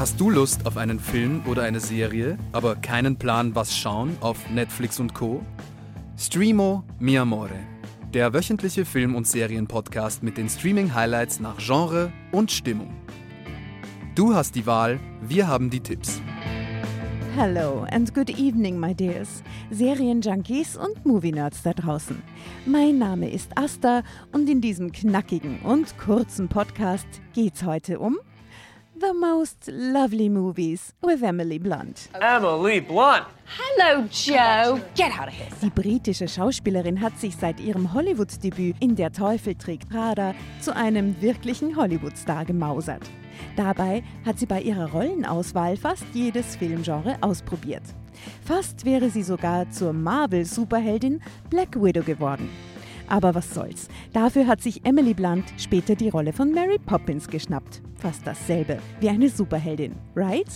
Hast du Lust auf einen Film oder eine Serie, aber keinen Plan, was schauen auf Netflix und Co? Streamo Mi Amore, der wöchentliche Film- und Serienpodcast mit den Streaming-Highlights nach Genre und Stimmung. Du hast die Wahl, wir haben die Tipps. Hello and good evening, my dears, Serienjunkies und Movie-Nerds da draußen. Mein Name ist Asta und in diesem knackigen und kurzen Podcast geht's heute um The Most Lovely Movies with Emily Blunt. Emily Blunt. Hello, Joe. Get out of here. Die britische Schauspielerin hat sich seit ihrem Hollywood-Debüt in Der Teufel trägt Prada zu einem wirklichen Hollywood-Star gemausert. Dabei hat sie bei ihrer Rollenauswahl fast jedes Filmgenre ausprobiert. Fast wäre sie sogar zur Marvel-Superheldin Black Widow geworden. Aber was soll's. Dafür hat sich Emily Blunt später die Rolle von Mary Poppins geschnappt. Fast dasselbe wie eine Superheldin, right?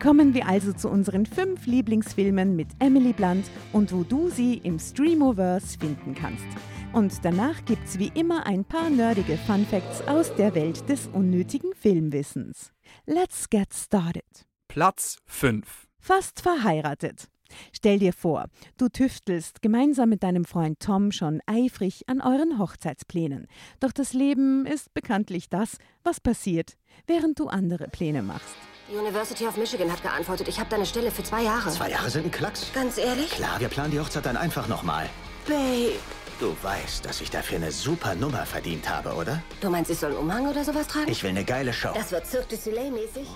Kommen wir also zu unseren fünf Lieblingsfilmen mit Emily Blunt und wo du sie im Streamoverse finden kannst. Und danach gibt's wie immer ein paar nerdige Fun Facts aus der Welt des unnötigen Filmwissens. Let's get started. Platz 5. Fast verheiratet. Stell dir vor, du tüftelst gemeinsam mit deinem Freund Tom schon eifrig an euren Hochzeitsplänen. Doch das Leben ist bekanntlich das, was passiert, während du andere Pläne machst. Die University of Michigan hat geantwortet, ich habe deine Stelle für zwei Jahre. Zwei Jahre sind ein Klacks. Ganz ehrlich? Klar, wir planen die Hochzeit dann einfach nochmal. Babe. Du weißt, dass ich dafür eine super Nummer verdient habe, oder? Du meinst, ich soll einen Umhang oder sowas tragen? Ich will eine geile Show. Das wird Cirque du Soleil mäßig.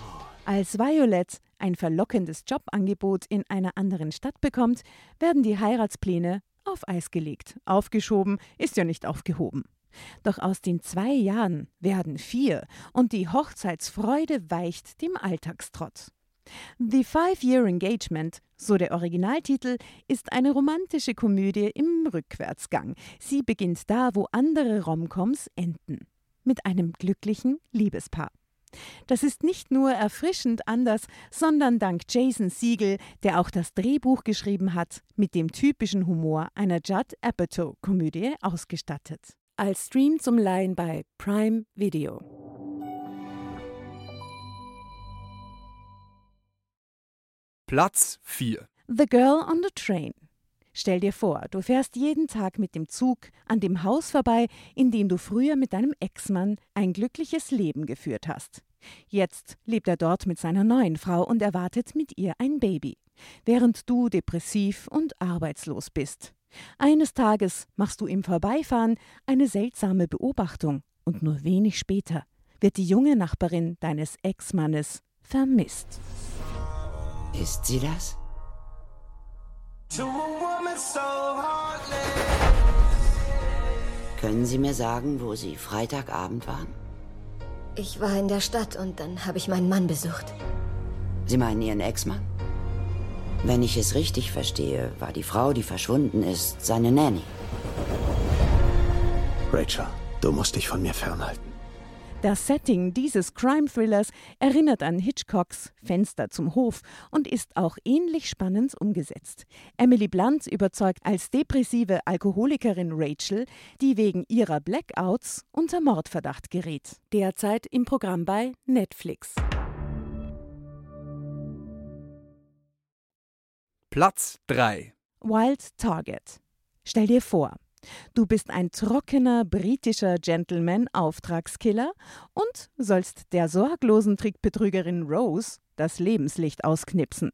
Als Violet ein verlockendes Jobangebot in einer anderen Stadt bekommt, werden die Heiratspläne auf Eis gelegt. Aufgeschoben ist ja nicht aufgehoben. Doch aus den zwei Jahren werden vier und die Hochzeitsfreude weicht dem Alltagstrott. The Five-Year Engagement, so der Originaltitel, ist eine romantische Komödie im Rückwärtsgang. Sie beginnt da, wo andere Romcoms enden. Mit einem glücklichen Liebespaar. Das ist nicht nur erfrischend anders, sondern dank Jason Siegel, der auch das Drehbuch geschrieben hat, mit dem typischen Humor einer Judd Apatow-Komödie ausgestattet. Als Stream zum Leihen bei Prime Video. Platz 4. The Girl on the Train. Stell dir vor, du fährst jeden Tag mit dem Zug an dem Haus vorbei, in dem du früher mit deinem Ex-Mann ein glückliches Leben geführt hast. Jetzt lebt er dort mit seiner neuen Frau und erwartet mit ihr ein Baby, während du depressiv und arbeitslos bist. Eines Tages machst du im Vorbeifahren eine seltsame Beobachtung und nur wenig später wird die junge Nachbarin deines Ex-Mannes vermisst. Ist sie das? Können Sie mir sagen, wo Sie Freitagabend waren? Ich war in der Stadt und dann habe ich meinen Mann besucht. Sie meinen Ihren Ex-Mann? Wenn ich es richtig verstehe, war die Frau, die verschwunden ist, seine Nanny. Rachel, du musst dich von mir fernhalten. Das Setting dieses Crime-Thrillers erinnert an Hitchcocks Fenster zum Hof und ist auch ähnlich spannend umgesetzt. Emily Blunt überzeugt als depressive Alkoholikerin Rachel, die wegen ihrer Blackouts unter Mordverdacht gerät. Derzeit im Programm bei Netflix. Platz 3. Wild Target. Stell dir vor, Du bist ein trockener britischer Gentleman-Auftragskiller und sollst der sorglosen Trickbetrügerin Rose das Lebenslicht ausknipsen.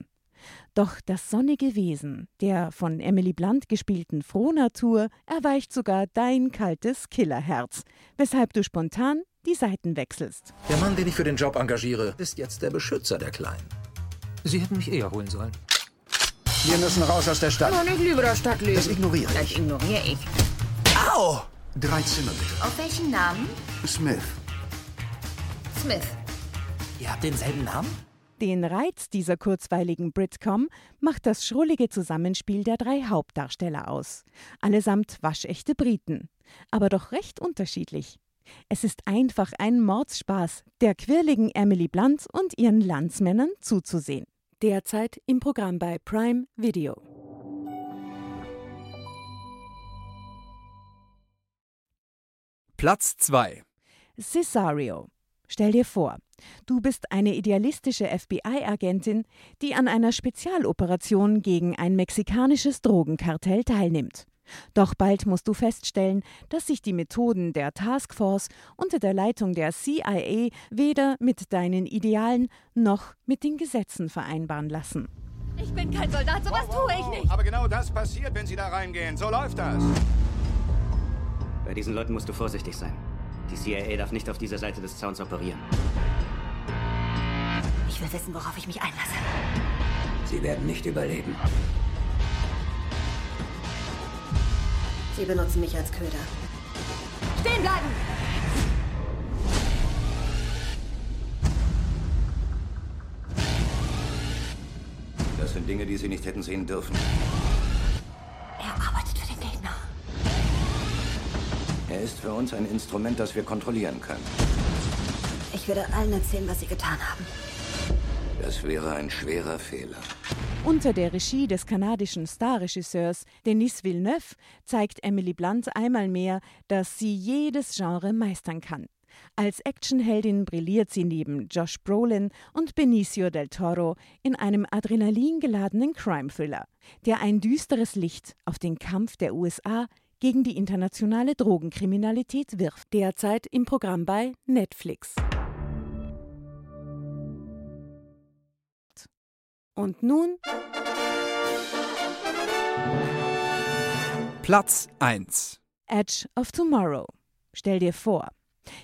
Doch das sonnige Wesen der von Emily Blunt gespielten Frohnatur erweicht sogar dein kaltes Killerherz, weshalb du spontan die Seiten wechselst. Der Mann, den ich für den Job engagiere, ist jetzt der Beschützer der Kleinen. Sie hätten mich eher holen sollen. Wir müssen raus aus der Stadt. Und ich liebe das Stadtleben. Das ignoriere Das ich. ignoriere ich. Au! Drei Zimmer bitte. Auf welchen Namen? Smith. Smith. Ihr habt denselben Namen? Den Reiz dieser kurzweiligen Britcom macht das schrullige Zusammenspiel der drei Hauptdarsteller aus. Allesamt waschechte Briten, aber doch recht unterschiedlich. Es ist einfach ein Mordsspaß, der quirligen Emily Blunt und ihren Landsmännern zuzusehen. Derzeit im Programm bei Prime Video. Platz 2. Cesario. Stell dir vor, du bist eine idealistische FBI-Agentin, die an einer Spezialoperation gegen ein mexikanisches Drogenkartell teilnimmt. Doch bald musst du feststellen, dass sich die Methoden der Taskforce unter der Leitung der CIA weder mit deinen Idealen noch mit den Gesetzen vereinbaren lassen. Ich bin kein Soldat, sowas tue ich nicht. Aber genau das passiert, wenn Sie da reingehen. So läuft das. Bei diesen Leuten musst du vorsichtig sein. Die CIA darf nicht auf dieser Seite des Zauns operieren. Ich will wissen, worauf ich mich einlasse. Sie werden nicht überleben. Sie benutzen mich als Köder. Stehen bleiben! Das sind Dinge, die Sie nicht hätten sehen dürfen. Er ist für uns ein Instrument, das wir kontrollieren können. Ich werde allen erzählen, was sie getan haben. Das wäre ein schwerer Fehler. Unter der Regie des kanadischen Starregisseurs Denis Villeneuve zeigt Emily Blunt einmal mehr, dass sie jedes Genre meistern kann. Als Actionheldin brilliert sie neben Josh Brolin und Benicio del Toro in einem adrenalingeladenen Crime-Thriller, der ein düsteres Licht auf den Kampf der USA gegen die internationale Drogenkriminalität wirft. Derzeit im Programm bei Netflix. Und nun Platz 1. Edge of Tomorrow. Stell dir vor,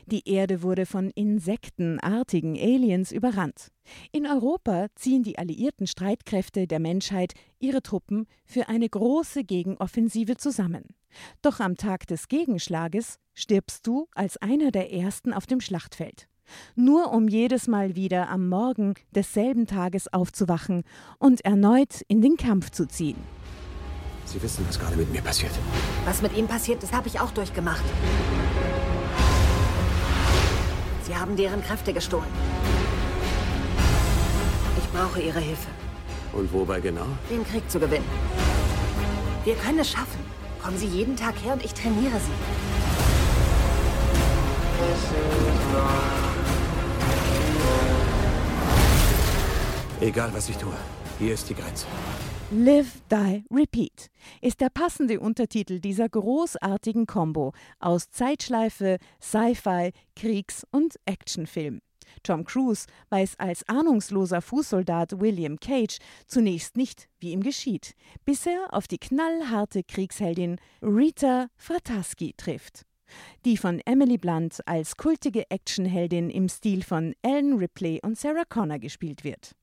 die Erde wurde von insektenartigen Aliens überrannt. In Europa ziehen die alliierten Streitkräfte der Menschheit ihre Truppen für eine große Gegenoffensive zusammen. Doch am Tag des Gegenschlages stirbst du als einer der Ersten auf dem Schlachtfeld. Nur um jedes Mal wieder am Morgen desselben Tages aufzuwachen und erneut in den Kampf zu ziehen. Sie wissen, was gerade mit mir passiert. Was mit ihm passiert ist, habe ich auch durchgemacht. Sie haben deren Kräfte gestohlen. Ich brauche Ihre Hilfe, Und wobei genau? den Krieg zu gewinnen. Wir können es schaffen. Kommen Sie jeden Tag her und ich trainiere Sie. Egal, was ich tue. Hier ist die Grenze. Live, Die, Repeat ist der passende Untertitel dieser großartigen Combo aus Zeitschleife, Sci-Fi, Kriegs- und Actionfilm. Tom Cruise weiß als ahnungsloser Fußsoldat William Cage zunächst nicht, wie ihm geschieht, bis er auf die knallharte Kriegsheldin Rita Frataski trifft. Die von Emily Blunt als kultige Actionheldin im Stil von Ellen Ripley und Sarah Connor gespielt wird.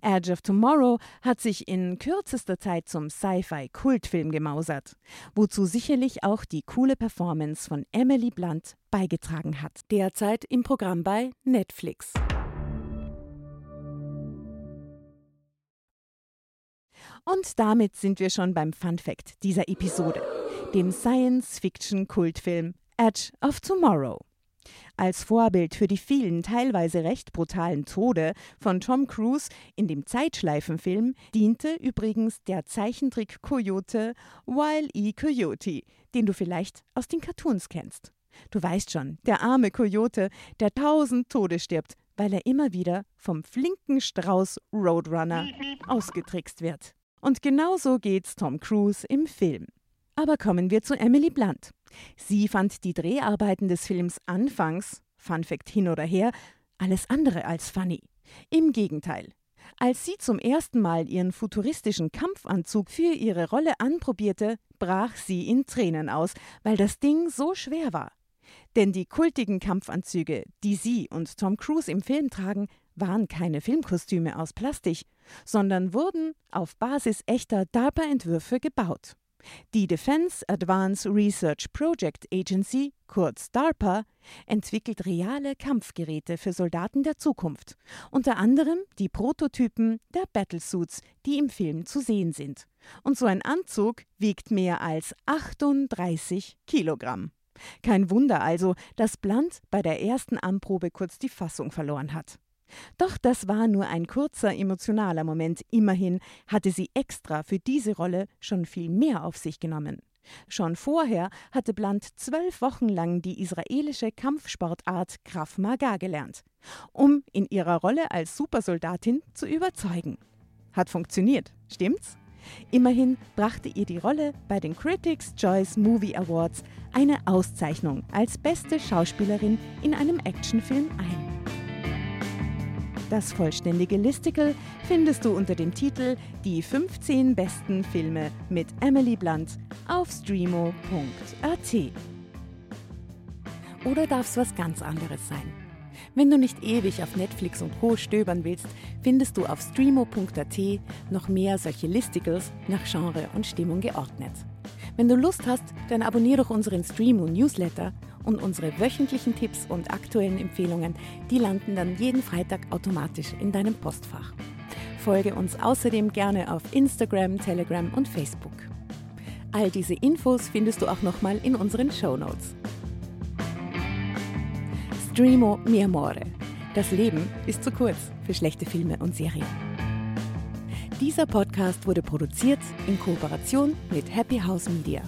Edge of Tomorrow hat sich in kürzester Zeit zum Sci-Fi-Kultfilm gemausert, wozu sicherlich auch die coole Performance von Emily Blunt beigetragen hat. Derzeit im Programm bei Netflix. Und damit sind wir schon beim Fun Fact dieser Episode, dem Science-Fiction-Kultfilm Edge of Tomorrow. Als Vorbild für die vielen teilweise recht brutalen Tode von Tom Cruise in dem Zeitschleifenfilm diente übrigens der Zeichentrick Coyote Wile E. Coyote, den du vielleicht aus den Cartoons kennst. Du weißt schon, der arme Coyote, der tausend Tode stirbt, weil er immer wieder vom flinken Strauß Roadrunner ausgetrickst wird. Und genauso geht's Tom Cruise im Film. Aber kommen wir zu Emily Blunt. Sie fand die Dreharbeiten des Films anfangs, Fun Fact hin oder her, alles andere als funny. Im Gegenteil. Als sie zum ersten Mal ihren futuristischen Kampfanzug für ihre Rolle anprobierte, brach sie in Tränen aus, weil das Ding so schwer war. Denn die kultigen Kampfanzüge, die sie und Tom Cruise im Film tragen, waren keine Filmkostüme aus Plastik, sondern wurden auf Basis echter DARPA-Entwürfe gebaut. Die Defense Advanced Research Project Agency, kurz DARPA, entwickelt reale Kampfgeräte für Soldaten der Zukunft, unter anderem die Prototypen der Battlesuits, die im Film zu sehen sind. Und so ein Anzug wiegt mehr als 38 Kilogramm. Kein Wunder also, dass Blunt bei der ersten Anprobe kurz die Fassung verloren hat. Doch das war nur ein kurzer emotionaler Moment. Immerhin hatte sie extra für diese Rolle schon viel mehr auf sich genommen. Schon vorher hatte Blunt zwölf Wochen lang die israelische Kampfsportart Krav Maga gelernt, um in ihrer Rolle als Supersoldatin zu überzeugen. Hat funktioniert, stimmt's? Immerhin brachte ihr die Rolle bei den Critics' Choice Movie Awards eine Auszeichnung als beste Schauspielerin in einem Actionfilm ein. Das vollständige Listicle findest du unter dem Titel Die 15 besten Filme mit Emily Blunt auf streamo.at. Oder darf es was ganz anderes sein? Wenn du nicht ewig auf Netflix und Co. stöbern willst, findest du auf streamo.at noch mehr solche Listicles nach Genre und Stimmung geordnet. Wenn du Lust hast, dann abonniere doch unseren Streamo Newsletter und unsere wöchentlichen Tipps und aktuellen Empfehlungen, die landen dann jeden Freitag automatisch in deinem Postfach. Folge uns außerdem gerne auf Instagram, Telegram und Facebook. All diese Infos findest du auch nochmal in unseren Show Notes. Streamo mi amore. Das Leben ist zu kurz für schlechte Filme und Serien. Dieser Podcast wurde produziert in Kooperation mit Happy House Media.